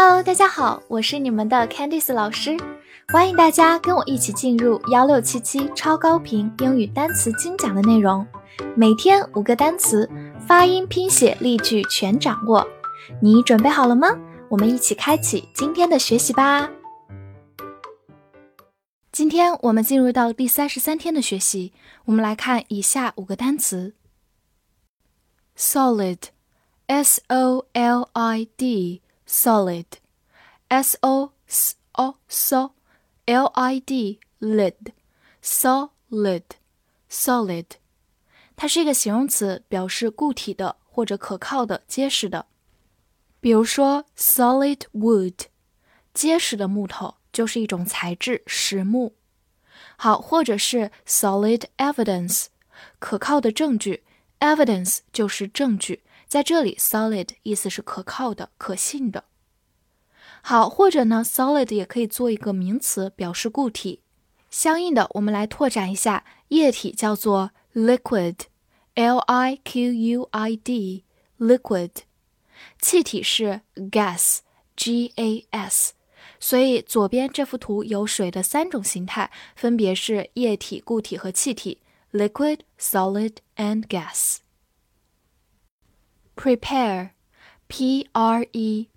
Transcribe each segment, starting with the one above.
Hello，大家好，我是你们的 Candice 老师，欢迎大家跟我一起进入幺六七七超高频英语单词精讲的内容，每天五个单词，发音、拼写、例句全掌握，你准备好了吗？我们一起开启今天的学习吧。今天我们进入到第三十三天的学习，我们来看以下五个单词：solid，s o l i d solid，s o s o s o l i d lid，solid，solid，它是一个形容词，表示固体的或者可靠的、结实的。比如说，solid wood，结实的木头。就是一种材质，实木。好，或者是 solid evidence，可靠的证据。evidence 就是证据，在这里 solid 意思是可靠的、可信的。好，或者呢，solid 也可以做一个名词，表示固体。相应的，我们来拓展一下，液体叫做 liquid，l i q u i d，liquid。气体是 gas，g a s。所以左边这幅图有水的三种形态，分别是液体、固体和气体 （liquid, solid, and gas）。Prepare, P-R-E-P-A-R-E,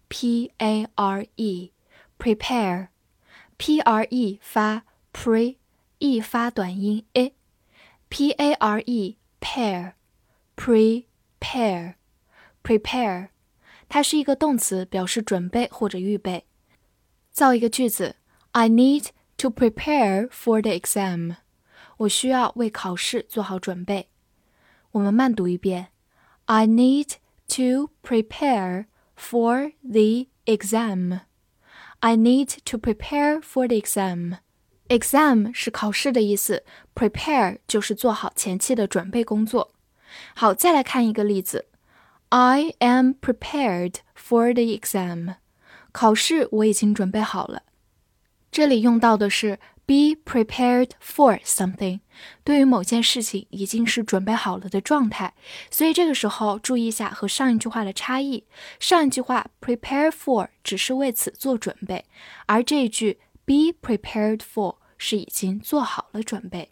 prepare, P-R-E 发 pre，E 发短音 e，P-A-R-E pair, prepare, prepare，它是一个动词，表示准备或者预备。造一个句子：I need to prepare for the exam。我需要为考试做好准备。我们慢读一遍：I need to prepare for the exam. I need to prepare for the exam. Exam 是考试的意思，prepare 就是做好前期的准备工作。好，再来看一个例子：I am prepared for the exam. 考试我已经准备好了。这里用到的是 be prepared for something，对于某件事情已经是准备好了的状态。所以这个时候注意一下和上一句话的差异。上一句话 prepare for 只是为此做准备，而这一句 be prepared for 是已经做好了准备。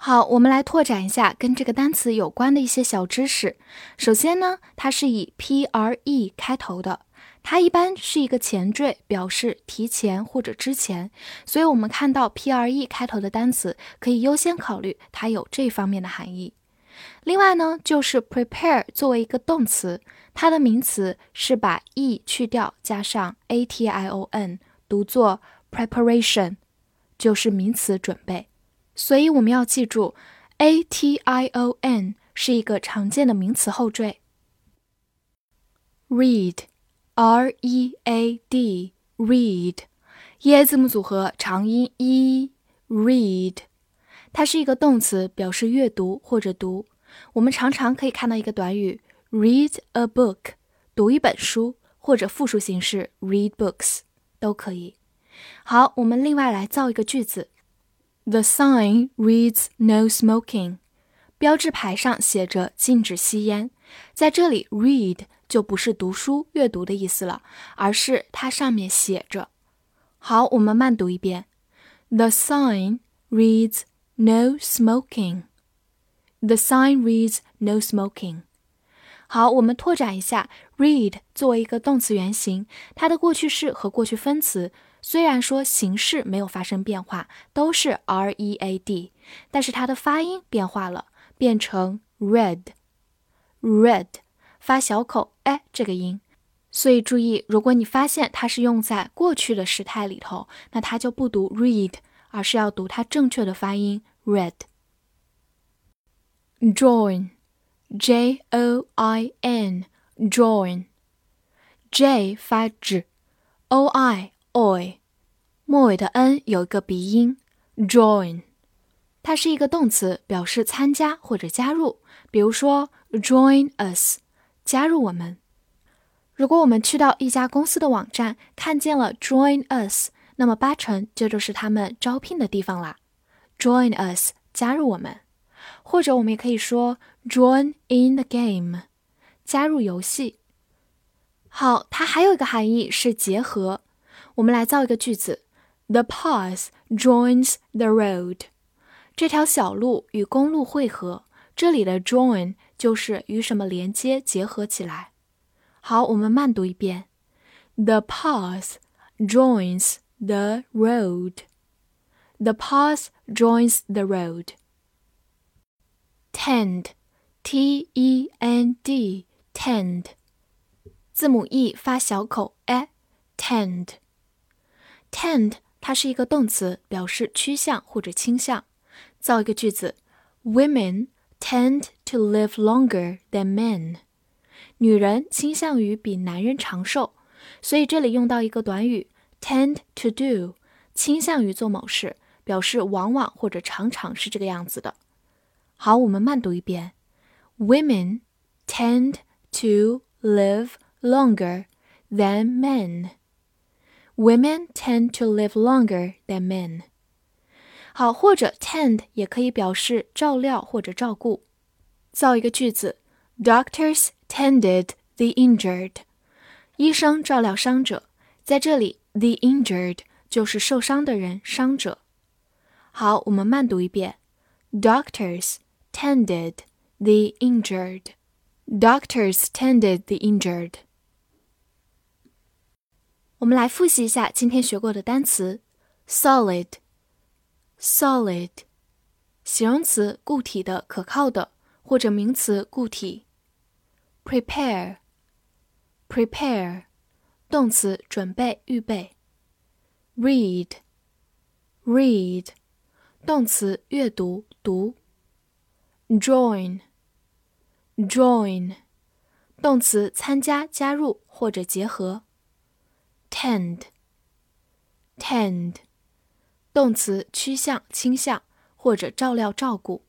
好，我们来拓展一下跟这个单词有关的一些小知识。首先呢，它是以 p r e 开头的。它一般是一个前缀，表示提前或者之前，所以我们看到 P R E 开头的单词，可以优先考虑它有这方面的含义。另外呢，就是 prepare 作为一个动词，它的名词是把 e 去掉，加上 a t i o n，读作 preparation，就是名词准备。所以我们要记住 a t i o n 是一个常见的名词后缀。read。R E A D read，耶字母组合长音 e read，它是一个动词，表示阅读或者读。我们常常可以看到一个短语 read a book，读一本书，或者复数形式 read books 都可以。好，我们另外来造一个句子：The sign reads no smoking，标志牌上写着禁止吸烟。在这里 read。就不是读书阅读的意思了，而是它上面写着。好，我们慢读一遍。The sign reads "No smoking." The sign reads "No smoking." 好，我们拓展一下，read 作为一个动词原形，它的过去式和过去分词虽然说形式没有发生变化，都是 r e a d，但是它的发音变化了，变成 read，read。发小口哎这个音，所以注意，如果你发现它是用在过去的时态里头，那它就不读 read，而是要读它正确的发音 read。join，j o i n，join，j 发 j，o i oi，末尾的 n 有一个鼻音 join，它是一个动词，表示参加或者加入，比如说 join us。加入我们。如果我们去到一家公司的网站，看见了 Join us，那么八成这就是他们招聘的地方啦。Join us，加入我们。或者我们也可以说 Join in the game，加入游戏。好，它还有一个含义是结合。我们来造一个句子：The path joins the road。这条小路与公路汇合。这里的 join 就是与什么连接、结合起来。好，我们慢读一遍：The path joins the road. The path joins the road. Tend, T-E-N-D, tend. 字母 e 发小口 e，tend。tend 它是一个动词，表示趋向或者倾向。造一个句子：Women tend to live longer than men。女人倾向于比男人长寿，所以这里用到一个短语 tend to do，倾向于做某事，表示往往或者常常是这个样子的。好，我们慢读一遍：Women tend to live longer than men. Women tend to live longer than men. 好，或者 tend 也可以表示照料或者照顾。造一个句子：Doctors tended the injured。医生照料伤者。在这里，the injured 就是受伤的人，伤者。好，我们慢读一遍：Doctors tended the injured. Doctors tended the injured. 我们来复习一下今天学过的单词 ：solid，solid，形容词，固体的、可靠的，或者名词，固体；prepare，prepare，动词，准备、预备；read，read，动词，阅读、读；join，join，动词，参加、加入或者结合。tend，tend， 动词趋向、倾向或者照料、照顾。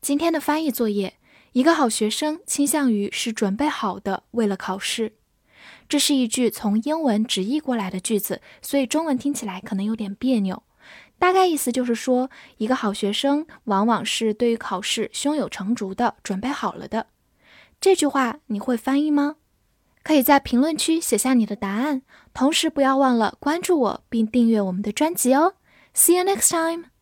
今天的翻译作业，一个好学生倾向于是准备好的，为了考试。这是一句从英文直译过来的句子，所以中文听起来可能有点别扭。大概意思就是说，一个好学生往往是对于考试胸有成竹的，准备好了的。这句话你会翻译吗？可以在评论区写下你的答案，同时不要忘了关注我并订阅我们的专辑哦。See you next time.